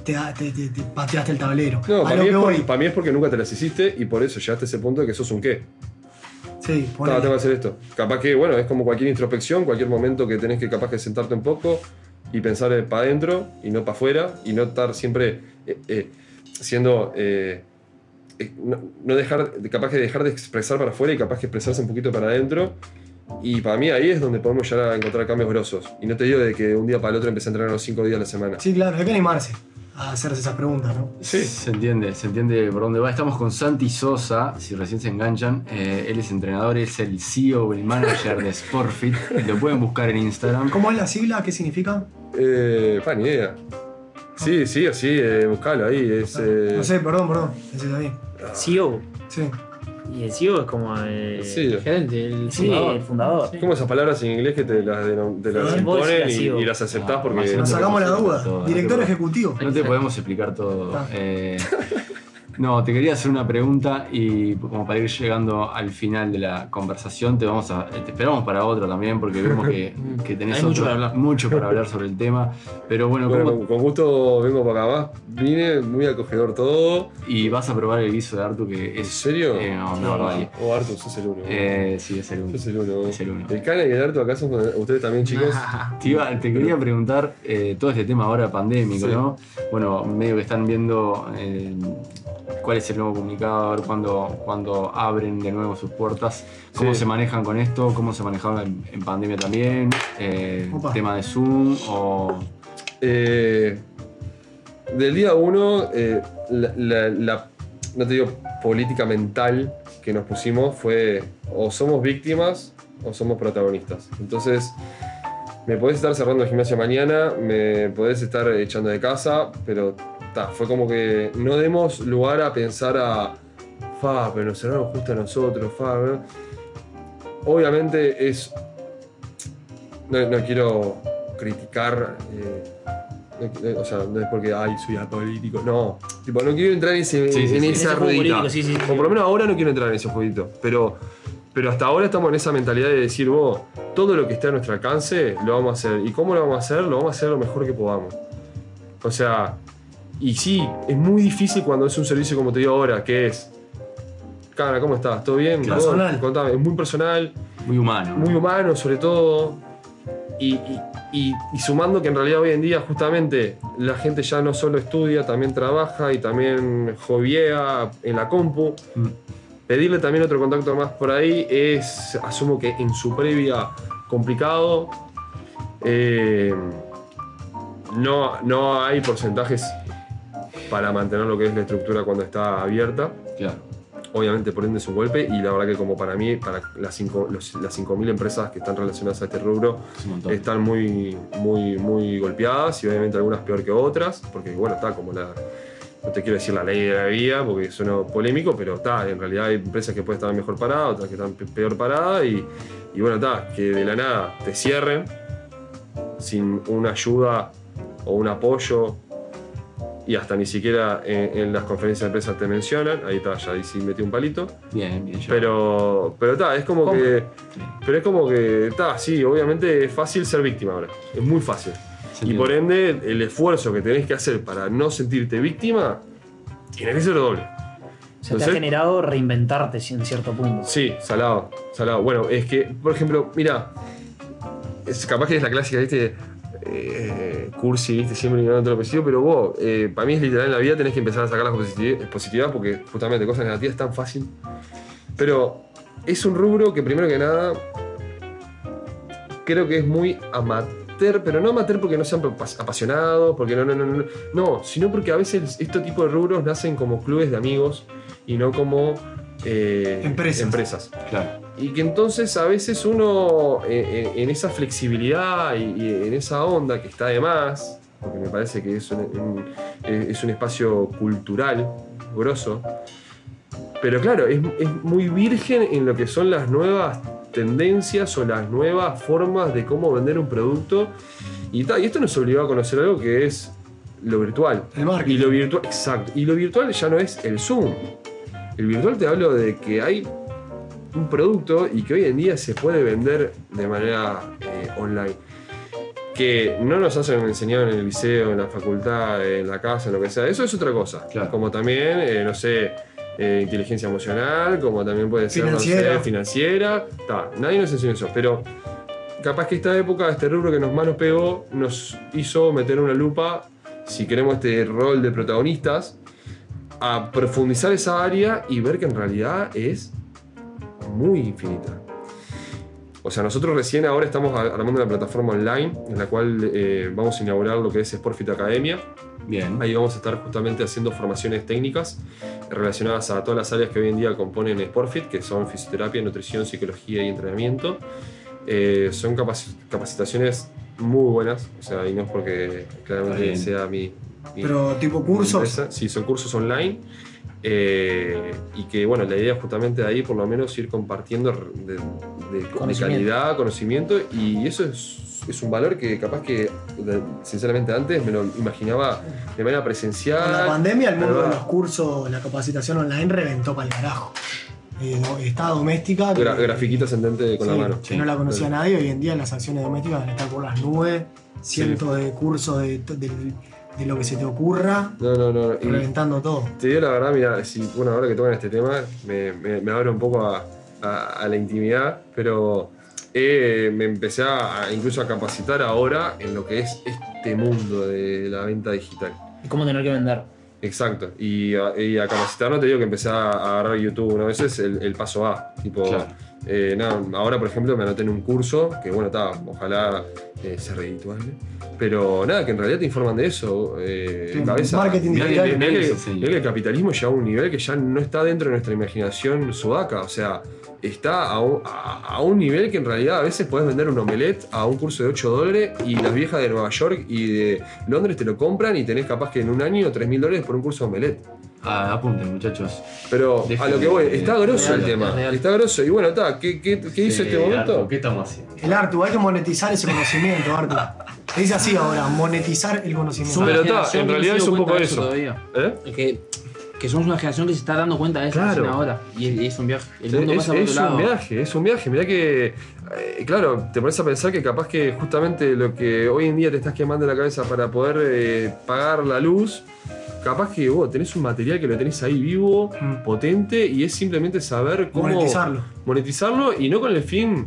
te, te- te- te pateaste el tablero. No, para mí, por- para mí es porque nunca te las hiciste y por eso llegaste a ese punto de que sos un qué. Sí, No, tengo que hacer esto. Capaz que, bueno, es como cualquier introspección, cualquier momento que tenés que capaz que sentarte un poco y pensar para adentro y no para afuera y no estar siempre eh, eh, siendo. eh, eh, no, no dejar, capaz que dejar de expresar para afuera y capaz que expresarse un poquito para adentro. Y para mí ahí es donde podemos llegar a encontrar cambios grosos. Y no te digo de que un día para el otro empecé a entrenar los cinco días a la semana. Sí, claro, hay que animarse a hacerse esas preguntas, ¿no? Sí. Se entiende, se entiende por dónde va. Estamos con Santi Sosa, si recién se enganchan. Eh, él es entrenador, es el CEO, el manager de Sportfit. Lo pueden buscar en Instagram. ¿Cómo es la sigla? ¿Qué significa? Eh, pa, ni idea. Sí, sí, sí, eh, buscalo ahí. Es, eh, No sé, perdón, perdón. Ese está bien. CEO. Sí. Y el CEO es como el. sí. El gerente, el Sí, fundador. el fundador. Sí. esas palabras en inglés que te las, denom- te las Sí, vos imponen decís y, las aceptás Ah, porque. Nos sacamos la duda. todo, Director ejecutivo. No te podemos explicar todo. Ah. Eh, no, te quería hacer una pregunta y como para ir llegando al final de la conversación, te vamos a, te esperamos para otra también porque vemos que, [LAUGHS] que tenés Hay mucho otro- para hablar. mucho para hablar [LAUGHS] sobre el tema. Pero bueno, Bueno, ¿cómo- con, con gusto vengo para acá más. Vine muy acogedor todo. y vas a probar el guiso de Artu que ¿En es... serio? Eh, no, no, barbaridad. Oh, Artu, sos el uno. Eh, sí, es el uno. sos el uno. Es el uno. El Cana y el Artu acá son ustedes también, [LAUGHS] chicos. Te, iba- te quería preguntar eh, todo este tema ahora pandémico, Sí. ¿no? Bueno, medio que están viendo eh, cuál es el nuevo comunicado, a ver cuándo, cuándo abren de nuevo sus puertas, cómo Sí. se manejan con esto, cómo se manejaban en, en pandemia también, eh, tema de Zoom o... Eh, del día uno, eh, la, la- la- no te digo política mental que nos pusimos fue o somos víctimas o somos protagonistas. Entonces, me podés estar cerrando el gimnasio mañana, me podés estar echando de casa, pero fue como que no demos lugar a pensar a, fa, pero nos cerraron justo a nosotros, fa. ¿no?". Obviamente es no, no quiero criticar, eh, no- o sea, no es porque, ay, soy apolítico, no, tipo, no quiero entrar en, ese, Sí, sí, en sí. esa ruedita. O por lo menos ahora no quiero entrar en ese jueguito, pero, pero hasta ahora estamos en esa mentalidad de decir, vos, todo lo que esté a nuestro alcance lo vamos a hacer. ¿Y cómo lo vamos a hacer? Lo vamos a hacer lo mejor que podamos. O sea, y sí, es muy difícil cuando es un servicio como te digo ahora, que es, cara, ¿cómo estás? ¿Todo bien? Personal. Contame, es muy personal Muy humano. muy humano sobre todo. Y, y- y- y sumando que en realidad hoy en día justamente la gente ya no solo estudia, también trabaja y también joviea en la compu. Mm. Pedirle también otro contacto más por ahí es, asumo que en su previa, complicado. Eh, no, no hay porcentajes para mantener lo que es la estructura cuando está abierta. Claro. obviamente es un golpe y la verdad que como para mí, para las, cinco, los- las 5.000 empresas que están relacionadas a este rubro, Es están muy, muy, muy golpeadas y obviamente algunas peor que otras, porque bueno, está como la, no te quiero decir la ley de la vida, porque suena polémico, pero está, en realidad hay empresas que pueden estar mejor paradas, otras que están pe- peor paradas y, y bueno, está, que de la nada te cierren sin una ayuda o un apoyo y hasta ni siquiera en, en las conferencias de empresas te mencionan, ahí está, ya ahí sí metí un palito. Bien, bien. yo- Pero, pero está, es como ¿Cómo? que. Pero es como que, está, sí, obviamente es fácil ser víctima ahora. Es muy fácil. Y por ende, el esfuerzo que tenés que hacer para no sentirte víctima tiene que ser doble. Se te ha Entonces- generado reinventarte en cierto punto. Sí, salado, salado. Bueno, es que, por ejemplo, mira, es capaz que es la clásica, ¿viste? Cursi, ¿viste? Siempre ignorando todo lo positivo, pero vos, eh, para mí es literal en la vida tenés que empezar a sacar las positividades porque justamente cosas negativas es tan fácil. Pero es un rubro que primero que nada creo que es muy amateur, pero no amateur porque no sean pas- apasionados, porque no, no, no, no, no, sino porque a veces este tipo de rubros nacen como clubes de amigos y no como eh, Empresas. empresas. Claro. Y que entonces a veces uno eh, en, en esa flexibilidad y, y en esa onda que está de más, porque me parece que es un, un- eh, es un espacio cultural grosso, pero claro, es, es muy virgen en lo que son las nuevas tendencias o las nuevas formas de cómo vender un producto. Y, ta, y esto nos obligó a conocer algo que es lo virtual. El marketing. Y lo virtual, exacto. Y lo virtual ya no es el Zoom. El virtual te hablo de que hay un producto y que hoy en día se puede vender de manera eh, online. Que no nos hacen enseñado en el liceo, en la facultad, en la casa, en lo que sea. Eso es otra cosa. Claro. Como también, eh, no sé, eh, inteligencia emocional, como también puede ser, no sé, Financiera. financiera. Ta, nadie nos enseñó eso. Pero capaz que esta época, este rubro que nos más nos pegó, nos hizo meter una lupa, si queremos este rol de protagonistas, a profundizar esa área y ver que en realidad es muy infinita. O sea, nosotros recién ahora estamos a- armando una plataforma online en la cual eh, vamos a inaugurar lo que es Sportfit Academia. Bien. Ahí vamos a estar justamente haciendo formaciones técnicas relacionadas a todas las áreas que hoy en día componen Sportfit, que son fisioterapia, nutrición, psicología y entrenamiento. Eh, son capaci- capacitaciones muy buenas, o sea, y no es porque claramente sea mi, mi- Pero tipo cursos. empresa. Sí, son cursos online. Eh, y que, bueno, la idea es justamente de ahí, por lo menos, ir compartiendo de, de- de Conocimiento. calidad, conocimiento. Y eso es, es un valor que, capaz que, sinceramente, antes me lo imaginaba de manera presencial. Con la pandemia, el mundo de los cursos, la capacitación online reventó para el carajo. Eh, está doméstica. que- Gra- grafiquita ascendente con sí, la mano. que no la conocía nadie. Hoy en día las acciones domésticas estar por las nubes. Cientos de cursos de, de- de lo que se te ocurra. No, no, no. y- Reventando todo. Te digo la verdad, mira, si, bueno, ahora que tocan este tema, me, me, me abro un poco a, a- a la intimidad, pero eh, me empecé a, a incluso a capacitar ahora en lo que es este mundo de la venta digital. Y cómo tener que vender. Exacto. Y a, y a capacitar no te digo que empecé a, a agarrar YouTube, una vez es el, el paso A. Tipo, Claro. eh, nada, ahora por ejemplo me anoté en un curso que bueno, está, ojalá eh, sea redituable. Pero nada, que en realidad te informan de eso. Eh, Sí, cabeza, marketing mirá que- digital. mirá que- Nadie se enseña. mirá que el capitalismo llega a un nivel que ya no está dentro de nuestra imaginación sudaca. O sea, está a un, a- a un nivel que en realidad a veces puedes vender un omelette a un curso de 8 dólares y las viejas de Nueva York y de Londres te lo compran y tenés capaz que en un año 3 mil dólares por un curso de omelette. Ah, apunten, muchachos. Pero a lo que voy, de- está grosso el tema. real. Está grosso. Y bueno, está, ¿qué, qué, qué hizo Eh, este momento? Artu, ¿Qué estamos haciendo? El Artu, hay que monetizar ese conocimiento, Artu. Se dice así ahora, monetizar el conocimiento. Pero está, en realidad es un poco eso. todavía. ¿Eh? Que, que somos una generación que se está dando cuenta de eso Claro. ahora. Y es, es un viaje. El mundo es, pasa por es otro lado. un viaje, es un viaje. Mirá que, eh, claro, te pones a pensar que capaz que justamente lo que hoy en día te estás quemando la cabeza para poder eh, pagar la luz, capaz que vos tenés un material que lo tenés ahí vivo, Mm. potente, y es simplemente saber cómo Monetizarlo. monetizarlo y no con el fin.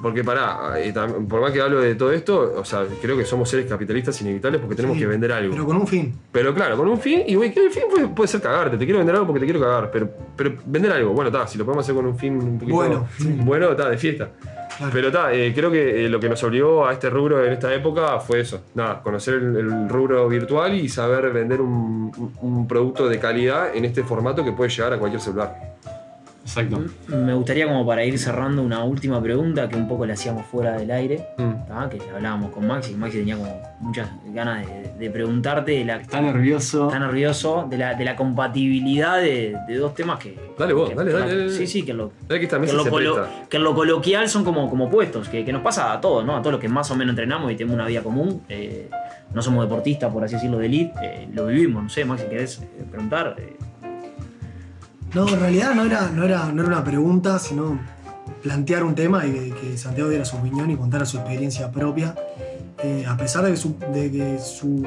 Porque pará, eh, por más que hablo de todo esto, o sea, creo que somos seres capitalistas inevitables porque tenemos Sí, que vender algo. Pero con un fin. Pero claro, con un fin, y güey, el fin puede, puede ser cagarte, te quiero vender algo porque te quiero cagar, pero, pero vender algo, bueno, está, si lo podemos hacer con un fin un poquito Bueno, sí. bueno, está, de fiesta. Pero está, creo que eh, lo que nos obligó a este rubro en esta época fue eso, nada, conocer el, rubro virtual y saber vender un producto de calidad en este formato que puede llegar a cualquier celular. Exacto. Me gustaría como para ir cerrando una última pregunta que un poco le hacíamos fuera del aire, Mm. que hablábamos con Maxi, Maxi tenía como muchas ganas de, de preguntarte de la, Está nervioso. está nervioso, de la, de la compatibilidad de, de dos temas que... Dale vos, que- dale, dale, dale. Sí, sí, que lo, que esta que lo se colo- presta. que en lo coloquial son como, como puestos, que, que nos pasa a todos, ¿no? A todos los que más o menos entrenamos y tenemos una vida común. eh, no somos deportistas, por así decirlo, de elite, eh, lo vivimos. No sé, Maxi, ¿querés eh, preguntar? Eh, No, en realidad no era, no era, no era una pregunta, sino plantear un tema y que, Santiago diera su opinión y contara su experiencia propia. Eh, a pesar de que su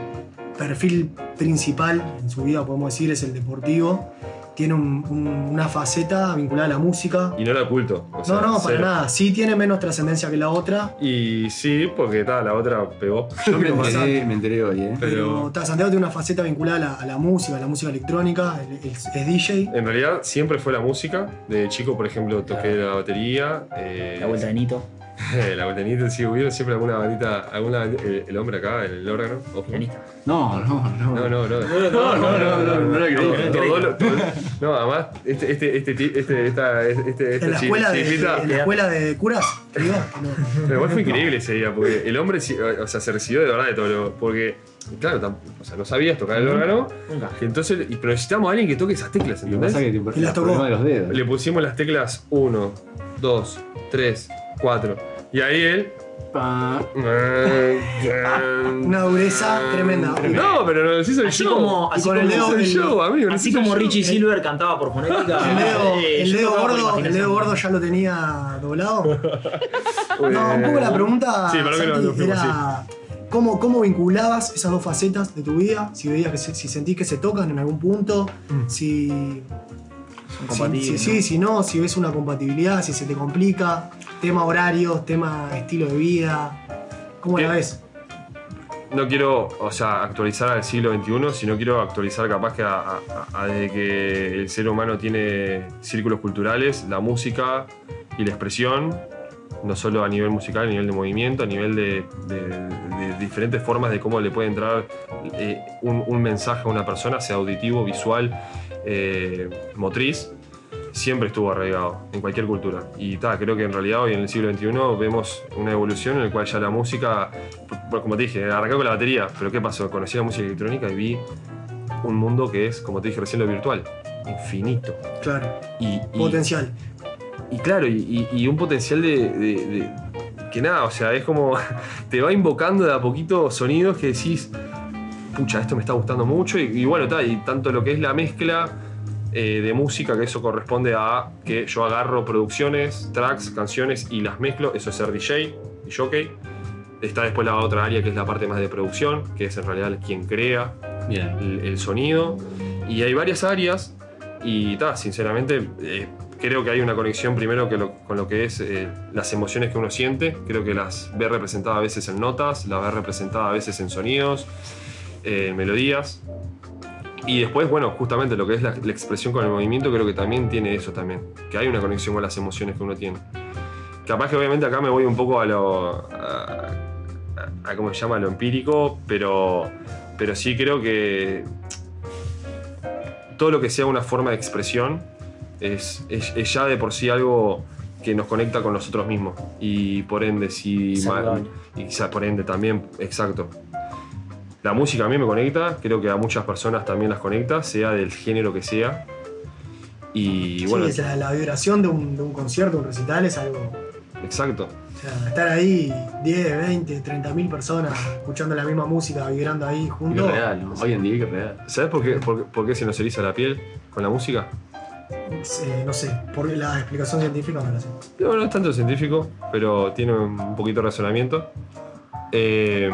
perfil principal en su vida, podemos decir, es el deportivo, tiene un- un- una faceta vinculada a la música. Y no la oculto. o sea, No, no, para cero. nada. Sí tiene menos trascendencia que la otra, Y sí, porque tal, la otra pegó. Yo me [LAUGHS] Pero enteré, me enteré hoy, ¿eh? pero, ta, Santiago tiene una faceta vinculada a la, a la música, a la música electrónica, es DJ. En realidad siempre fue la música. De chico, por ejemplo, toqué la batería. eh, la vuelta de Nito, la batería, sí, hubieron siempre alguna bandita, alguna, el, el hombre acá, el órgano. ojo. pianista. No, no, no. No, no, no. No, no, no, no, no lo- todo- No, además, este, este, este, ti- este, esta, este, esta En la, escuela de, la escuela de curas, te digo, no. Pero igual fue increíble ese día, porque el hombre, o sea, se recibió de verdad de todo lo. Porque, claro, o sea, no sabías tocar el órgano, Nunca. entonces, pero necesitamos a alguien que toque esas teclas, ¿entendés? es que te Y las tocó. problema de los dedos. Le pusimos las teclas 1, 2, 3, 4. Y ahí él. Pa. Una dureza tremenda. No, pero nos hizo el Así show. como- así como- hizo el el- show, amigo. nos Así hizo el como show. Richie Silver cantaba por fonética. El dedo, eh, el yo dedo tocaba por gordo, el imaginación. dedo gordo ya lo tenía doblado. No, un poco la pregunta Sí, para que Santi, lo- lo fuimos, era ¿cómo, cómo vinculabas esas dos facetas de tu vida? Si veías que se- si sentís que se tocan en algún punto, si, ¿no? sí, si no, si ves una compatibilidad, si se te complica, tema horarios, tema estilo de vida, ¿cómo la Bien. ves? no quiero, o sea, actualizar al siglo XXI, sino quiero actualizar capaz que a, a- a- desde que el ser humano tiene círculos culturales, la música y la expresión, no solo a nivel musical, a nivel de movimiento, a nivel de, de- de diferentes formas de cómo le puede entrar eh, un, un mensaje a una persona, sea auditivo, visual, eh, motriz, siempre estuvo arraigado en cualquier cultura. Y ta, creo que en realidad hoy en el siglo XXI vemos una evolución en la cual ya la música, bueno, como te dije, arrancó con la batería, pero ¿qué pasó? Conocí la música electrónica y vi un mundo que es, como te dije recién, lo virtual, infinito. Claro, Y, y- potencial. y claro, y, y- y un potencial de, de- de- que nada, o sea, es como [LAUGHS] te va invocando de a poquito sonidos que decís, pucha, esto me está gustando mucho. Y, y bueno, tal, y tanto lo que es la mezcla eh, de música, que eso corresponde a que yo agarro producciones, tracks, canciones y las mezclo, eso es ser DJ y jockey. Está después la otra área que es la parte más de producción, que es en realidad quien crea Bien. el, el sonido. Y hay varias áreas. Y ta, sinceramente, eh, creo que hay una conexión primero que lo- con lo que es eh, las emociones que uno siente. Creo que las ve representadas a veces en notas, las ve representadas a veces en sonidos, eh, melodías. Y después, bueno, justamente lo que es la, la expresión con el movimiento, creo que también tiene eso también. Que hay una conexión con las emociones que uno tiene. Capaz que obviamente acá me voy un poco a lo. a, a- a ¿cómo se llama? A lo empírico, pero, pero sí creo que todo lo que sea una forma de expresión es, es- es ya de por sí algo que nos conecta con nosotros mismos. Y por ende, si. Saludable. y por ende también, exacto. La música a mí me conecta, creo que a muchas personas también las conecta, sea del género que sea. Y bueno, sí, es la, la vibración de un, de un concierto, un recital es algo. exacto. O sea, estar ahí 10, 20, 30 mil personas escuchando la misma música, vibrando ahí juntos. real, ¿no? Hoy en día es real. ¿Sabes por qué, por, qué- por qué se nos eriza la piel con la música? eh, no sé, por la explicación científica no la sé. No, no es tanto científico, pero tiene un poquito de razonamiento. Eh,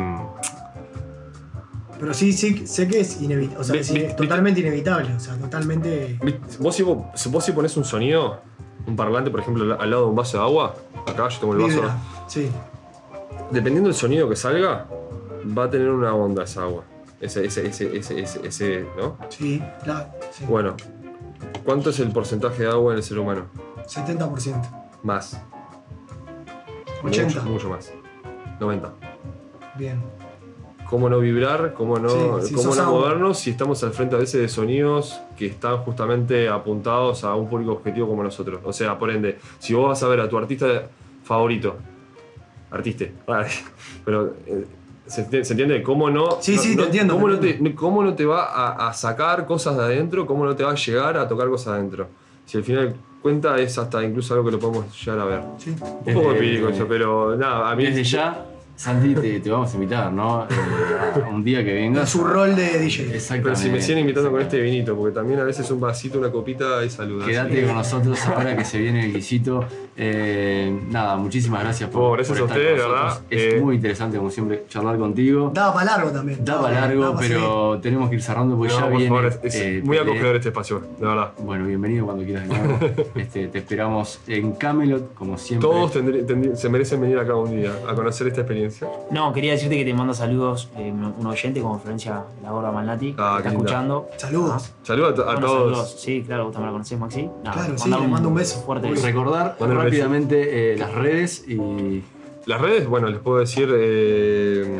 Pero sí, sí, sé que es inevitable. O sea, Vi- sí, vi- es totalmente inevitable. O sea, totalmente. vos, si vos, vos si pones un sonido, un parlante, por ejemplo, al- lado de un vaso de agua, acá yo tengo el vaso. Vibra. Sí. Dependiendo del sonido que salga, va a tener una onda esa agua. Ese, ese, ese, ese, ese, ese, ¿no? Sí, la, sí. Bueno, ¿cuánto es el porcentaje de agua en el ser humano? 70%. Más. 80. Mucho, mucho más. 90. Bien. Cómo no vibrar, cómo no, Sí, cómo no movernos si estamos al frente a veces de sonidos que están justamente apuntados a un público objetivo como nosotros. O sea, por ende, si vos vas a ver a tu artista favorito, artista, [LAUGHS] pero eh, ¿se, enti- se entiende? ¿Cómo no? Sí, no- sí, te no- entiendo, ¿cómo te no, te, entiendo. ¿Cómo no te va a, a sacar cosas de adentro? ¿Cómo no te va a llegar a tocar cosas de adentro? Si al final cuenta es hasta incluso algo que lo podemos llegar a ver. Sí. Un poco empírico eso, pero nada, a mí Desde ya, Santi, te, te vamos a invitar, ¿no? Eh, a un día que En vengas. su rol de DJ. Exactamente. Pero si me siguen invitando con este vinito, porque también a veces un vasito, una copita y saluda. Quédate con nosotros ahora que se viene el guisito. Eh, nada, muchísimas gracias por, Oh, gracias por a estar ustedes, con nosotros. ¿verdad? Es Eh, muy interesante, como siempre, charlar contigo. Daba para largo también. Da para largo, daba pero tenemos que ir cerrando porque No, ya por viene. favor, es, es eh, muy acogedor este espacio, de verdad. Bueno, bienvenido cuando quieras de nuevo. [LAUGHS] Este, te esperamos en Camelot, como siempre. Todos tendrí- tendrí- se merecen venir acá un día a conocer esta experiencia. No, quería decirte que te manda saludos eh, un oyente como Florencia La Gorda Malnati, Ah, que qué está linda. escuchando. Saludos. Saludos a, a Bueno, todos. saludos. Sí, claro, vos también la conocés, Maxi. Nada, Claro, sí, le mando un beso. Fuerte Uy. Recordar un rápidamente eh, las redes y. Las redes, bueno, les puedo decir. eh,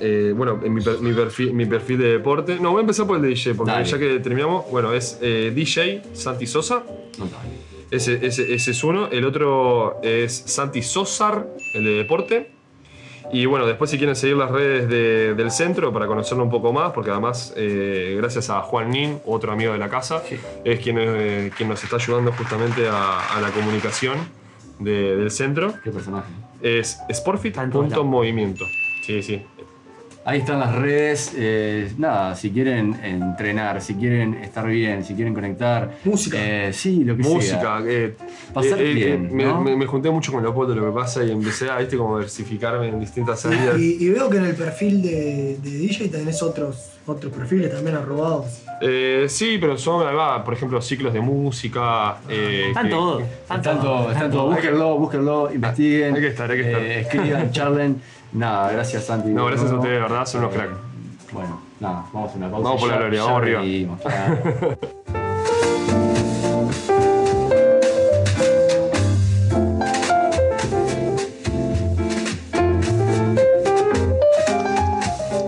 eh, bueno, en mi, per- mi perfil, mi perfil de deporte. No, voy a empezar por el de DJ, porque Dale. ya que terminamos, bueno, es eh, DJ Santi Sosa. Ese, ese- ese es uno. El otro es Santi Sosar, el de deporte. Y bueno, después si quieren seguir las redes de- del centro para conocerlo un poco más, porque además, eh, gracias a Juan Nin, otro amigo de la casa, Sí. es quien, eh, quien nos está ayudando justamente a, a la comunicación de- del centro. Qué personaje. Es sportfit.movimiento. Sí, sí. Ahí están las redes. eh, nada, si quieren entrenar, si quieren estar bien, si quieren conectar. Música. eh, sí, lo que sea. Música. eh, Pasar bien, me, ¿no? me- me junté mucho con Leopoldo, lo que pasa, y empecé a, viste, como diversificarme en distintas áreas. Y, y veo que en el perfil de, de DJ tenés otros, otros perfiles también arrobados. Eh, sí, pero son, va, por ejemplo, ciclos de música. eh, Están todos. Están todos. todos, están todos. Búsquenlo, búsquenlo, investiguen. Hay que estar, hay que estar. eh, escriban, charlen. [LAUGHS] Nada, gracias Santi. No, gracias a ustedes, de verdad, son unos Eh, crack. Bueno, nada, vamos a una pausa. Vamos por la gloria, vamos arriba. [LAUGHS]